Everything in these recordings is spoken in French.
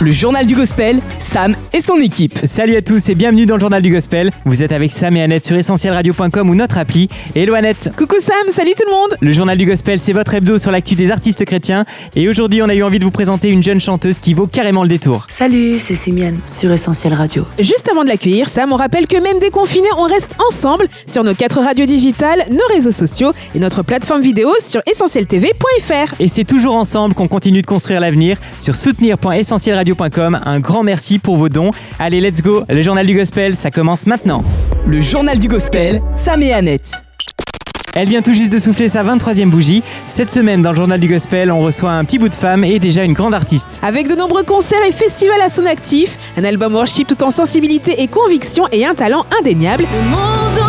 Le journal du gospel, Sam et son équipe. Salut à tous et bienvenue dans le journal du gospel. Vous êtes avec Sam et Annette sur essentielradio.com ou notre appli. Hello Annette. Coucou Sam, salut tout le monde Le journal du gospel, c'est votre hebdo sur l'actu des artistes chrétiens. Et aujourd'hui, on a eu envie de vous présenter une jeune chanteuse qui vaut carrément le détour. Salut, c'est Simiane sur Essentiel Radio. Juste avant de l'accueillir, Sam, on rappelle que même déconfinés, on reste ensemble sur nos quatre radios digitales, nos réseaux sociaux et notre plateforme vidéo sur essentieltv.fr. Et c'est toujours ensemble qu'on continue de construire l'avenir sur Un grand merci pour vos dons. Allez, let's go. Le journal du gospel, ça commence maintenant. Le journal du gospel, Sam et Annette. Elle vient tout juste de souffler sa 23e bougie. Cette semaine, dans le journal du gospel, on reçoit un petit bout de femme et déjà une grande artiste. Avec de nombreux concerts et festivals à son actif, un album worship tout en sensibilité et conviction et un talent indéniable, Le monde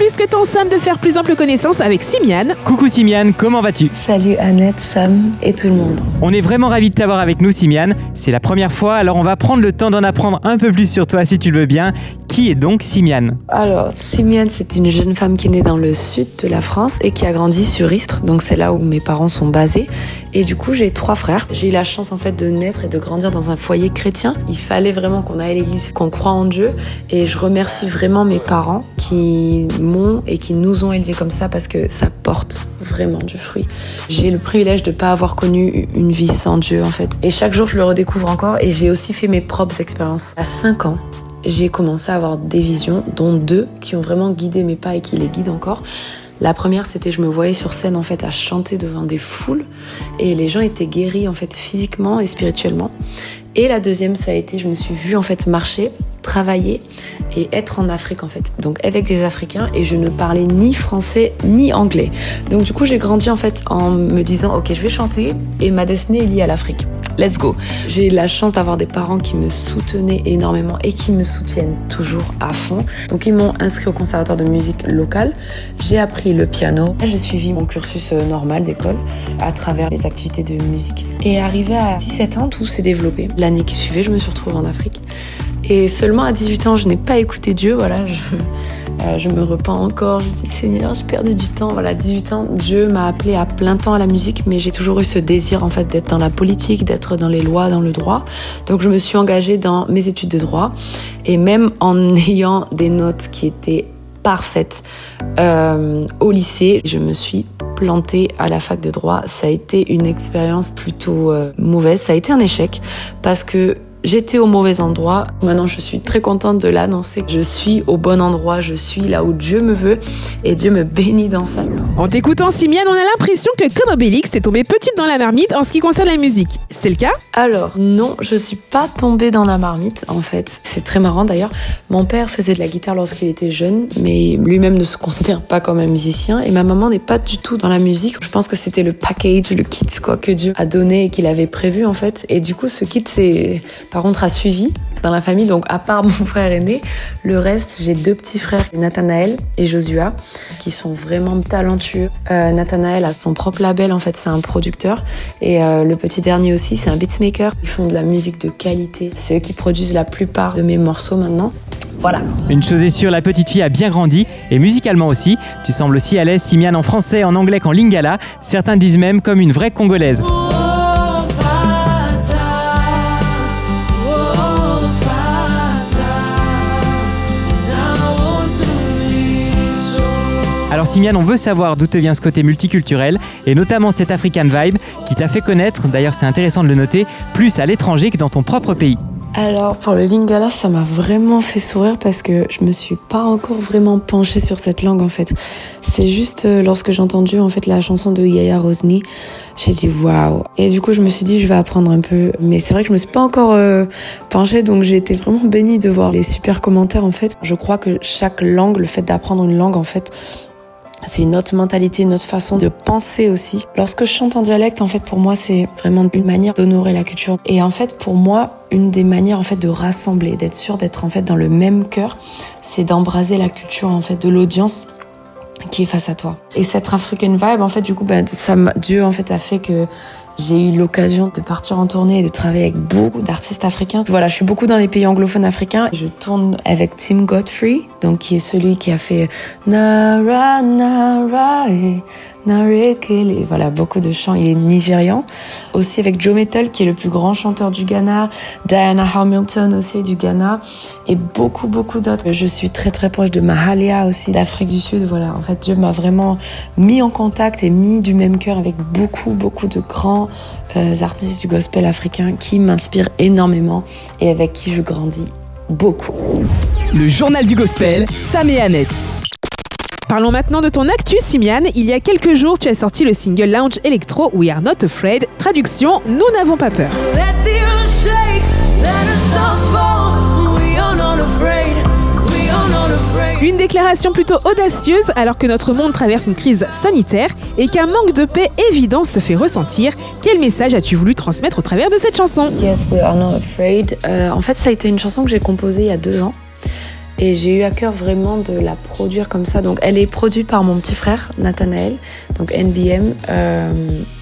plus que temps Sam de faire plus ample connaissance avec Simiane. Coucou Simiane, comment vas-tu? Salut Annette, Sam et tout le monde. On est vraiment ravis de t'avoir avec nous, Simiane. C'est la première fois, alors on va prendre le temps d'en apprendre un peu plus sur toi si tu le veux bien. Qui est donc Simiane? Alors, Simiane, c'est une jeune femme qui est née dans le sud de la France et qui a grandi sur Istres, donc c'est là où mes parents sont basés. Et du coup, j'ai trois frères. J'ai eu la chance en fait de naître et de grandir dans un foyer chrétien. Il fallait vraiment qu'on aille à l'église, qu'on croit en Dieu. Et je remercie vraiment mes parents qui et qui nous ont élevés comme ça parce que ça porte vraiment du fruit. J'ai le privilège de pas avoir connu une vie sans Dieu en fait. Et chaque jour, je le redécouvre encore et j'ai aussi fait mes propres expériences. À 5 ans, j'ai commencé à avoir des visions, dont deux qui ont vraiment guidé mes pas et qui les guident encore. La première, c'était je me voyais sur scène en fait à chanter devant des foules et les gens étaient guéris en fait physiquement et spirituellement. Et la deuxième, ça a été je me suis vue en fait marcher, travailler et être en Afrique en fait. Donc avec des Africains et je ne parlais ni français ni anglais. Donc du coup, j'ai grandi en fait en me disant OK, je vais chanter et ma destinée est liée à l'Afrique. Let's go. J'ai la chance d'avoir des parents qui me soutenaient énormément et qui me soutiennent toujours à fond. Donc ils m'ont inscrit au conservatoire de musique local. J'ai appris le piano. J'ai suivi mon cursus euh, normal d'école à travers les activités de musique. Et arrivé à 17 ans, tout s'est développé. L'année qui suivait, je me suis retrouvée en Afrique. Et seulement à 18 ans, je n'ai pas écouté Dieu. Voilà, je, euh, je me repens encore. Je dis Seigneur, j'ai perdu du temps. Voilà, 18 ans, Dieu m'a appelé à plein temps à la musique, mais j'ai toujours eu ce désir en fait d'être dans la politique, d'être dans les lois, dans le droit. Donc je me suis engagée dans mes études de droit et même en ayant des notes qui étaient parfaites euh, au lycée, je me suis plantée à la fac de droit. Ça a été une expérience plutôt euh, mauvaise. Ça a été un échec parce que J'étais au mauvais endroit. Maintenant, je suis très contente de l'annoncer. Je suis au bon endroit. Je suis là où Dieu me veut et Dieu me bénit dans ça. En t'écoutant Simiane, on a l'impression que comme Obélix, t'es tombée petite dans la marmite en ce qui concerne la musique. C'est le cas? Alors, non, je suis pas tombée dans la marmite, en fait. C'est très marrant d'ailleurs. Mon père faisait de la guitare lorsqu'il était jeune, mais lui-même ne se considère pas comme un musicien. Et ma maman n'est pas du tout dans la musique. Je pense que c'était le package, le kit, quoi, que Dieu a donné et qu'il avait prévu, en fait. Et du coup, ce kit, c'est, par contre, a suivi dans la famille. Donc, à part mon frère aîné, le reste, j'ai deux petits frères, Nathanaël et Josua, qui sont vraiment talentueux. Euh, Nathanaël a son propre label, en fait, c'est un producteur. Et euh, le petit dernier aussi, c'est un beatmaker. Ils font de la musique de qualité. C'est eux qui produisent la plupart de mes morceaux maintenant. Voilà. Une chose est sûre, la petite fille a bien grandi, et musicalement aussi. Tu sembles aussi à l'aise, Simiane, en français, en anglais qu'en lingala. Certains disent même comme une vraie congolaise. Alors Simiane, on veut savoir d'où te vient ce côté multiculturel, et notamment cette African vibe qui t'a fait connaître, d'ailleurs c'est intéressant de le noter, plus à l'étranger que dans ton propre pays. Alors pour le lingala, ça m'a vraiment fait sourire parce que je me suis pas encore vraiment penchée sur cette langue en fait. C'est juste euh, lorsque j'ai entendu en fait la chanson de Yaya Rosny, j'ai dit waouh. Et du coup je me suis dit je vais apprendre un peu, mais c'est vrai que je me suis pas encore euh, penchée donc j'ai été vraiment bénie de voir les super commentaires en fait. Je crois que chaque langue, le fait d'apprendre une langue en fait, c'est une autre mentalité, une autre façon de penser aussi. Lorsque je chante en dialecte, en fait, pour moi, c'est vraiment une manière d'honorer la culture. Et en fait, pour moi, une des manières, en fait, de rassembler, d'être sûr d'être, en fait, dans le même cœur, c'est d'embraser la culture, en fait, de l'audience qui est face à toi. Et cette African vibe, en fait, du coup, ben, Dieu, en fait, a fait que J'ai eu l'occasion de partir en tournée et de travailler avec beaucoup d'artistes africains. Voilà, je suis beaucoup dans les pays anglophones africains. Je tourne avec Tim Godfrey, donc qui est celui qui a fait Nara Nara et Narekele. Voilà, beaucoup de chants. Il est nigérian. Aussi avec Joe Metal, qui est le plus grand chanteur du Ghana. Diana Hamilton aussi du Ghana. Et beaucoup, beaucoup d'autres. Je suis très, très proche de Mahalia aussi d'Afrique du Sud. Voilà, en fait, Dieu m'a vraiment mis en contact et mis du même cœur avec beaucoup, beaucoup de grands euh, artistes du gospel africain qui m'inspirent énormément et avec qui je grandis beaucoup. Le journal du gospel, Sam et Annette. Parlons maintenant de ton actu, Simiane. Il y a quelques jours, tu as sorti le single Lounge Electro We Are Not Afraid. Traduction Nous n'avons pas peur. Let the earth shake, let the stars fall. We are not afraid. We are not afraid. Une déclaration plutôt audacieuse alors que notre monde traverse une crise sanitaire et qu'un manque de paix évident se fait ressentir. Quel message as-tu voulu transmettre au travers de cette chanson? Yes, we are not afraid. Euh, en fait, ça a été une chanson que j'ai composée il y a deux ans. Et j'ai eu à cœur vraiment de la produire comme ça. Donc, elle est produite par mon petit frère, Nathanaël, donc NBM. Euh,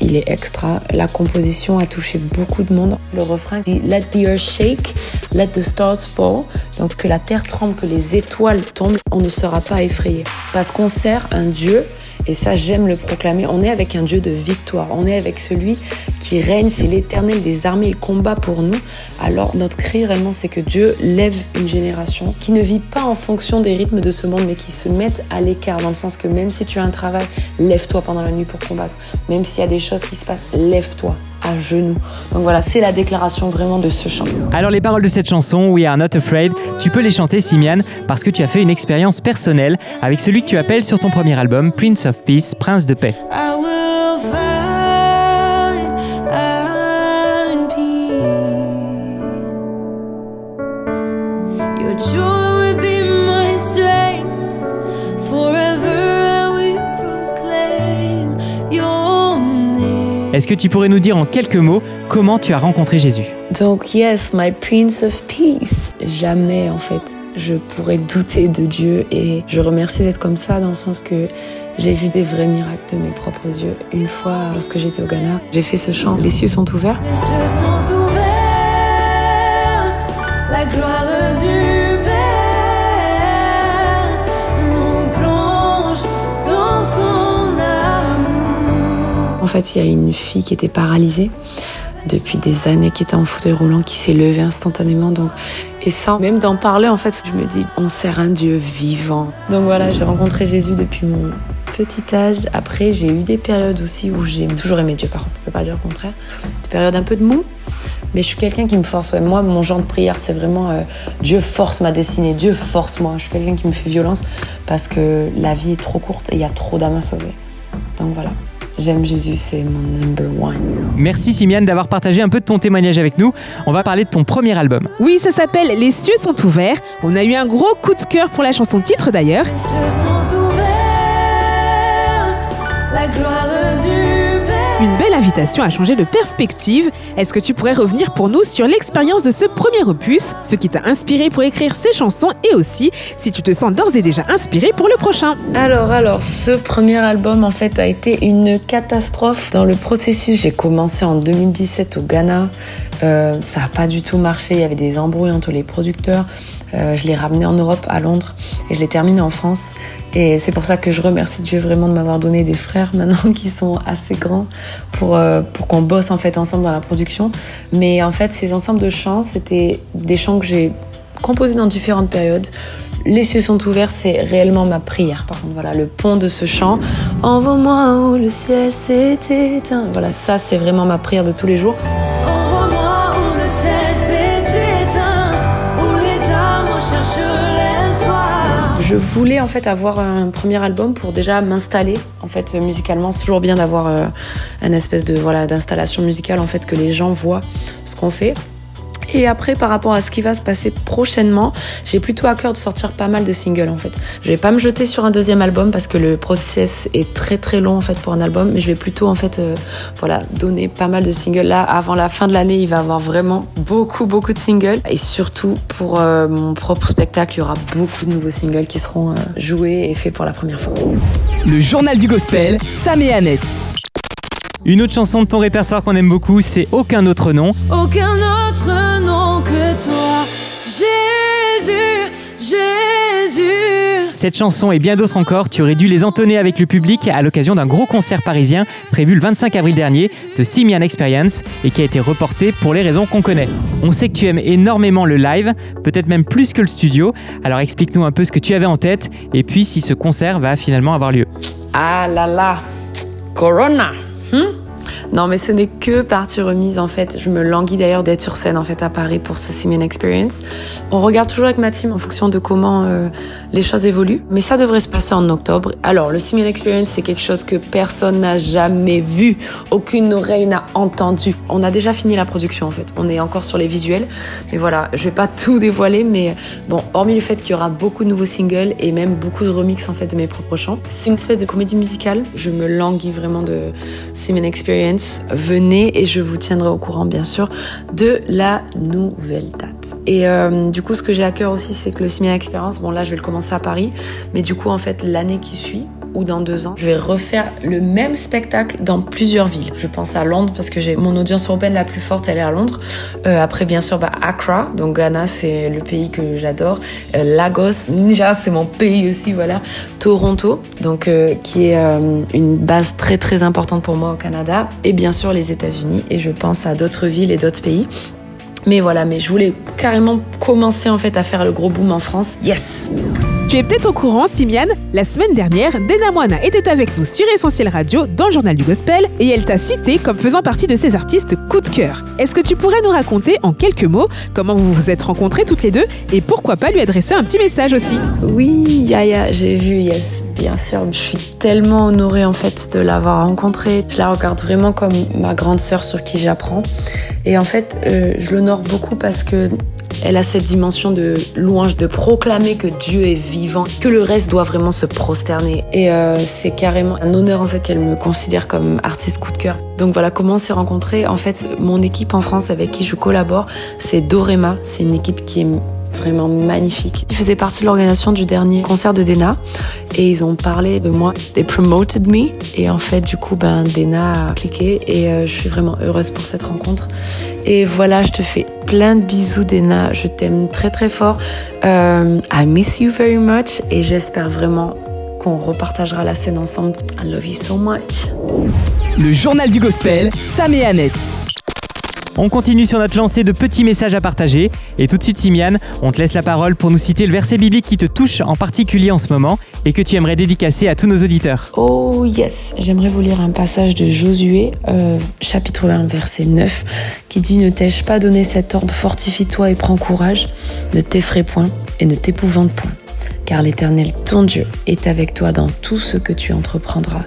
il est extra. La composition a touché beaucoup de monde. Le refrain dit Let the earth shake, let the stars fall. Donc, que la terre tremble, que les étoiles tombent, on ne sera pas effrayé. Parce qu'on sert un Dieu et ça, j'aime le proclamer. On est avec un Dieu de victoire. On est avec celui qui règne. C'est l'éternel des armées. Il combat pour nous. Alors, notre cri réellement, c'est que Dieu lève une génération qui ne vit pas en fonction des rythmes de ce monde, mais qui se met à l'écart. Dans le sens que même si tu as un travail, lève-toi pendant la nuit pour combattre. Même s'il y a des choses qui se passent, lève-toi à genoux. Donc voilà, c'est la déclaration vraiment de ce chant. Alors les paroles de cette chanson, We Are Not Afraid, tu peux les chanter Simian parce que tu as fait une expérience personnelle avec celui que tu appelles sur ton premier album Prince of Peace, Prince de paix. I will Est-ce que tu pourrais nous dire en quelques mots comment tu as rencontré Jésus? Donc yes, my Prince of Peace. Jamais en fait je pourrais douter de Dieu et je remercie d'être comme ça dans le sens que j'ai vu des vrais miracles de mes propres yeux. Une fois, lorsque j'étais au Ghana, j'ai fait ce chant Les cieux sont ouverts. Les cieux sont ouverts, la gloire du Père fait, il y a une fille qui était paralysée depuis des années, qui était en fauteuil roulant, qui s'est levée instantanément. Donc, et sans même d'en parler, en fait, je me dis, on sert un Dieu vivant. Donc voilà, j'ai rencontré Jésus depuis mon petit âge. Après, j'ai eu des périodes aussi où j'ai toujours aimé Dieu, par contre, je peux pas dire le contraire. Des périodes un peu de mou. Mais je suis quelqu'un qui me force. Moi, mon genre de prière, c'est vraiment euh, Dieu force ma destinée, Dieu force moi. Je suis quelqu'un qui me fait violence parce que la vie est trop courte et il y a trop d'âmes à sauver. Donc voilà, j'aime Jésus, c'est mon number one. Merci Simian d'avoir partagé un peu de ton témoignage avec nous. On va parler de ton premier album. Oui, ça s'appelle Les cieux sont ouverts. On a eu un gros coup de cœur pour la chanson titre d'ailleurs. Les cieux sont ouverts, la gloire du. Une belle invitation à changer de perspective. Est-ce que tu pourrais revenir pour nous sur l'expérience de ce premier opus, ce qui t'a inspiré pour écrire ces chansons et aussi si tu te sens d'ores et déjà inspiré pour le prochain? Alors, alors, ce premier album, en fait, a été une catastrophe dans le processus. J'ai commencé en 2017 au Ghana. Euh, ça n'a pas du tout marché. Il y avait des embrouilles entre les producteurs. Euh, je l'ai ramené en Europe, à Londres, et je l'ai terminé en France. Et c'est pour ça que je remercie Dieu vraiment de m'avoir donné des frères maintenant qui sont assez grands pour, euh, pour qu'on bosse en fait ensemble dans la production. Mais en fait, ces ensembles de chants, c'était des chants que j'ai composés dans différentes périodes. Les cieux sont ouverts, c'est réellement ma prière. Par contre, voilà, le pont de ce chant. Envoie-moi où le ciel s'est éteint. Voilà, ça, c'est vraiment ma prière de tous les jours. Je voulais en fait avoir un premier album pour déjà m'installer en fait musicalement. C'est toujours bien d'avoir euh, un espèce de voilà d'installation musicale en fait que les gens voient ce qu'on fait. Et après, par rapport à ce qui va se passer prochainement, j'ai plutôt à cœur de sortir pas mal de singles en fait. Je vais pas me jeter sur un deuxième album parce que le process est très très long en fait pour un album, mais je vais plutôt en fait euh, voilà donner pas mal de singles. Là, avant la fin de l'année, il va y avoir vraiment beaucoup beaucoup de singles et surtout pour euh, mon propre spectacle, il y aura beaucoup de nouveaux singles qui seront euh, joués et faits pour la première fois. Le journal du gospel, Sam et Annette. Une autre chanson de ton répertoire qu'on aime beaucoup, c'est Aucun autre nom. Aucun autre nom que toi, Jésus, Jésus. Cette chanson et bien d'autres encore, tu aurais dû les entonner avec le public à l'occasion d'un gros concert parisien prévu le 25 avril dernier de Simian Experience et qui a été reporté pour les raisons qu'on connaît. On sait que tu aimes énormément le live, peut-être même plus que le studio, alors explique-nous un peu ce que tu avais en tête et puis si ce concert va finalement avoir lieu. Ah là là, Corona. Hmm non, mais ce n'est que partie remise en fait. Je me languis d'ailleurs d'être sur scène en fait à Paris pour ce Simeon Experience. On regarde toujours avec ma team en fonction de comment euh, les choses évoluent, mais ça devrait se passer en octobre. Alors, le Simeon Experience, c'est quelque chose que personne n'a jamais vu, aucune oreille n'a entendu. On a déjà fini la production en fait. On est encore sur les visuels, mais voilà, je vais pas tout dévoiler, mais bon, hormis le fait qu'il y aura beaucoup de nouveaux singles et même beaucoup de remix en fait de mes propres chants, c'est une espèce de comédie musicale. Je me languis vraiment de Simeon Experience. Venez et je vous tiendrai au courant bien sûr de la nouvelle date. Et euh, du coup, ce que j'ai à cœur aussi, c'est que le Simeon Experience, bon là, je vais le commencer à Paris, mais du coup, en fait, l'année qui suit ou dans deux ans, je vais refaire le même spectacle dans plusieurs villes. Je pense à Londres parce que j'ai mon audience européenne la plus forte, elle est à Londres. Euh, après, bien sûr, bah, Accra, donc Ghana, c'est le pays que j'adore. Euh, Lagos, Ninja, c'est mon pays aussi, voilà. Toronto, donc euh, qui est une base très très importante pour moi au Canada, et bien sûr les États-Unis. Et je pense à d'autres villes et d'autres pays. Mais voilà, mais je voulais carrément commencer en fait à faire le gros boom en France. Yes. Tu es peut-être au courant, Simian, la semaine dernière, Dena Moana était avec nous sur Essentiel Radio dans le journal du gospel et elle t'a cité comme faisant partie de ses artistes coup de cœur. Est-ce que tu pourrais nous raconter en quelques mots comment vous vous êtes rencontrés toutes les deux et pourquoi pas lui adresser un petit message aussi? Oui, Yaya, j'ai vu, yes. Bien sûr, je suis tellement honorée en fait de l'avoir rencontrée. Je la regarde vraiment comme ma grande sœur sur qui j'apprends. Et en fait, euh, je l'honore beaucoup parce que elle a cette dimension de louange, de proclamer que Dieu est vivant, que le reste doit vraiment se prosterner. Et euh, c'est carrément un honneur en fait qu'elle me considère comme artiste coup de cœur. Donc voilà comment on s'est rencontrés. En fait, mon équipe en France avec qui je collabore, c'est Dorema. C'est une équipe qui est vraiment magnifique. Ils faisaient partie de l'organisation du dernier concert de Dena et ils ont parlé de moi. They promoted me et en fait du coup ben Dena a cliqué et euh, je suis vraiment heureuse pour cette rencontre. Et voilà, je te fais plein de bisous Dena, je t'aime très très fort. Euh, I miss you very much et j'espère vraiment qu'on repartagera la scène ensemble. I love you so much. Le journal du gospel, Sam et Annette. On continue sur notre lancée de petits messages à partager. Et tout de suite, Simian, on te laisse la parole pour nous citer le verset biblique qui te touche en particulier en ce moment et que tu aimerais dédicacer à tous nos auditeurs. Oh yes, j'aimerais vous lire un passage de Josué, euh, chapitre 1, verset 9, qui dit Ne t'ai-je pas donné cet ordre Fortifie-toi et prends courage, ne t'effraie point et ne t'épouvante point, car l'Éternel, ton Dieu, est avec toi dans tout ce que tu entreprendras.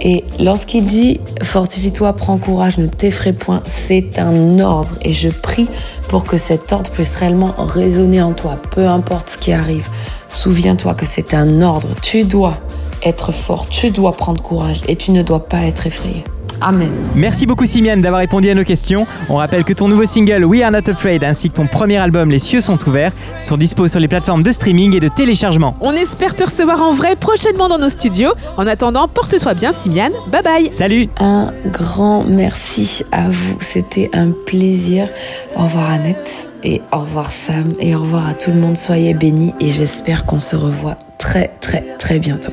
Et lorsqu'il dit fortifie-toi, prends courage, ne t'effraie point, c'est un ordre. Et je prie pour que cet ordre puisse réellement résonner en toi, peu importe ce qui arrive. Souviens-toi que c'est un ordre. Tu dois être fort, tu dois prendre courage et tu ne dois pas être effrayé. Amen. Merci beaucoup Simian d'avoir répondu à nos questions. On rappelle que ton nouveau single We Are Not Afraid ainsi que ton premier album Les cieux sont ouverts sont dispo sur les plateformes de streaming et de téléchargement. On espère te recevoir en vrai prochainement dans nos studios. En attendant, porte-toi bien, Simian. Bye bye. Salut Un grand merci à vous. C'était un plaisir. Au revoir Annette et au revoir Sam et au revoir à tout le monde. Soyez bénis et j'espère qu'on se revoit très très très bientôt.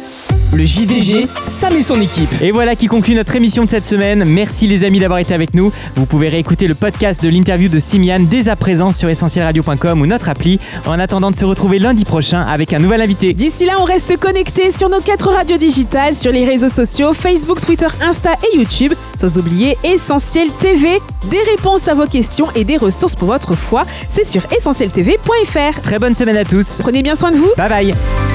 Le JDG, Sam et son équipe. Et voilà qui conclut notre émission de cette semaine. Merci les amis d'avoir été avec nous. Vous pouvez réécouter le podcast de l'interview de Simian dès à présent sur essentielradio.com ou notre appli en attendant de se retrouver lundi prochain avec un nouvel invité. D'ici là, on reste connecté sur nos quatre radios digitales, sur les réseaux sociaux, Facebook, Twitter, Insta et YouTube, sans oublier Essentiel TV. Des réponses à vos questions et des ressources pour votre foi, c'est sur essentieltv.fr. Très bonne semaine à tous. Prenez bien soin de vous. Bye bye